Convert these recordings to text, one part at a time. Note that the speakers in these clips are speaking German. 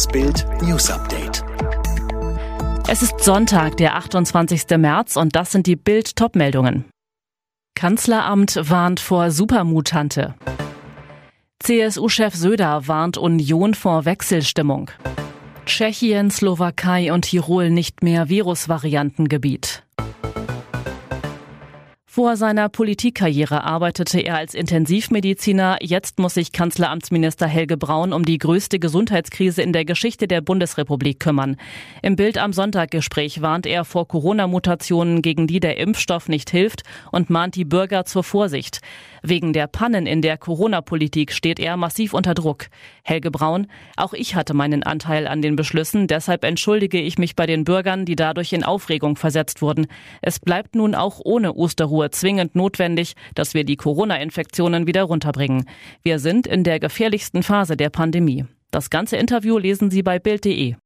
Das Bild News Update. Es ist Sonntag, der 28. März und das sind die Bild Topmeldungen. Kanzleramt warnt vor Supermutante. CSU-Chef Söder warnt Union vor Wechselstimmung. Tschechien, Slowakei und Tirol nicht mehr Virusvariantengebiet. Vor seiner Politikkarriere arbeitete er als Intensivmediziner. Jetzt muss sich Kanzleramtsminister Helge Braun um die größte Gesundheitskrise in der Geschichte der Bundesrepublik kümmern. Im Bild am Sonntaggespräch warnt er vor Corona-Mutationen, gegen die der Impfstoff nicht hilft und mahnt die Bürger zur Vorsicht. Wegen der Pannen in der Corona-Politik steht er massiv unter Druck. Helge Braun, auch ich hatte meinen Anteil an den Beschlüssen, deshalb entschuldige ich mich bei den Bürgern, die dadurch in Aufregung versetzt wurden. Es bleibt nun auch ohne Osterruhe Zwingend notwendig, dass wir die Corona-Infektionen wieder runterbringen. Wir sind in der gefährlichsten Phase der Pandemie. Das ganze Interview lesen Sie bei Bild.de.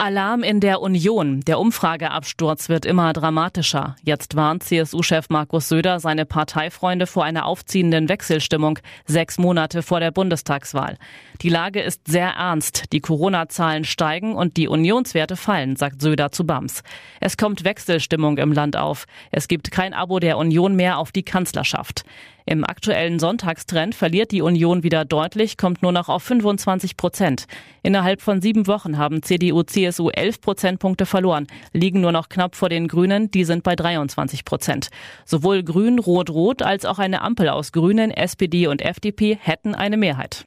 Alarm in der Union. Der Umfrageabsturz wird immer dramatischer. Jetzt warnt CSU-Chef Markus Söder seine Parteifreunde vor einer aufziehenden Wechselstimmung sechs Monate vor der Bundestagswahl. Die Lage ist sehr ernst. Die Corona-Zahlen steigen und die Unionswerte fallen, sagt Söder zu BAMS. Es kommt Wechselstimmung im Land auf. Es gibt kein Abo der Union mehr auf die Kanzlerschaft. Im aktuellen Sonntagstrend verliert die Union wieder deutlich, kommt nur noch auf 25 Prozent. Innerhalb von sieben Wochen haben CDU, CSU 11 Prozentpunkte verloren, liegen nur noch knapp vor den Grünen, die sind bei 23 Prozent. Sowohl Grün, Rot, Rot als auch eine Ampel aus Grünen, SPD und FDP hätten eine Mehrheit.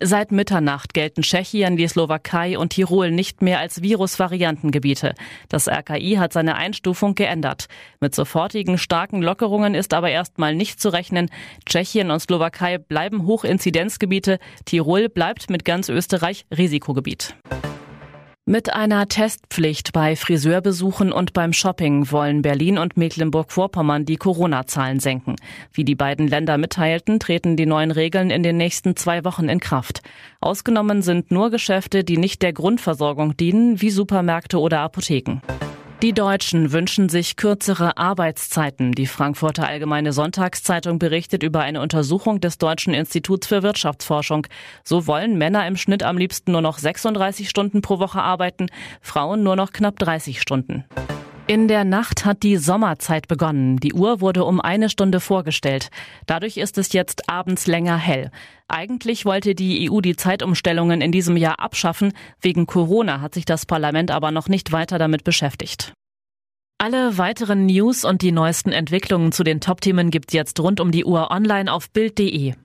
Seit Mitternacht gelten Tschechien, die Slowakei und Tirol nicht mehr als Virusvariantengebiete. Das RKI hat seine Einstufung geändert. Mit sofortigen starken Lockerungen ist aber erstmal nicht zu rechnen. Tschechien und Slowakei bleiben Hochinzidenzgebiete. Tirol bleibt mit ganz Österreich Risikogebiet. Mit einer Testpflicht bei Friseurbesuchen und beim Shopping wollen Berlin und Mecklenburg-Vorpommern die Corona-Zahlen senken. Wie die beiden Länder mitteilten, treten die neuen Regeln in den nächsten zwei Wochen in Kraft. Ausgenommen sind nur Geschäfte, die nicht der Grundversorgung dienen, wie Supermärkte oder Apotheken. Die Deutschen wünschen sich kürzere Arbeitszeiten. Die Frankfurter Allgemeine Sonntagszeitung berichtet über eine Untersuchung des Deutschen Instituts für Wirtschaftsforschung. So wollen Männer im Schnitt am liebsten nur noch 36 Stunden pro Woche arbeiten, Frauen nur noch knapp 30 Stunden. In der Nacht hat die Sommerzeit begonnen. Die Uhr wurde um eine Stunde vorgestellt. Dadurch ist es jetzt abends länger hell. Eigentlich wollte die EU die Zeitumstellungen in diesem Jahr abschaffen. Wegen Corona hat sich das Parlament aber noch nicht weiter damit beschäftigt. Alle weiteren News und die neuesten Entwicklungen zu den Top-Themen gibt's jetzt rund um die Uhr online auf Bild.de.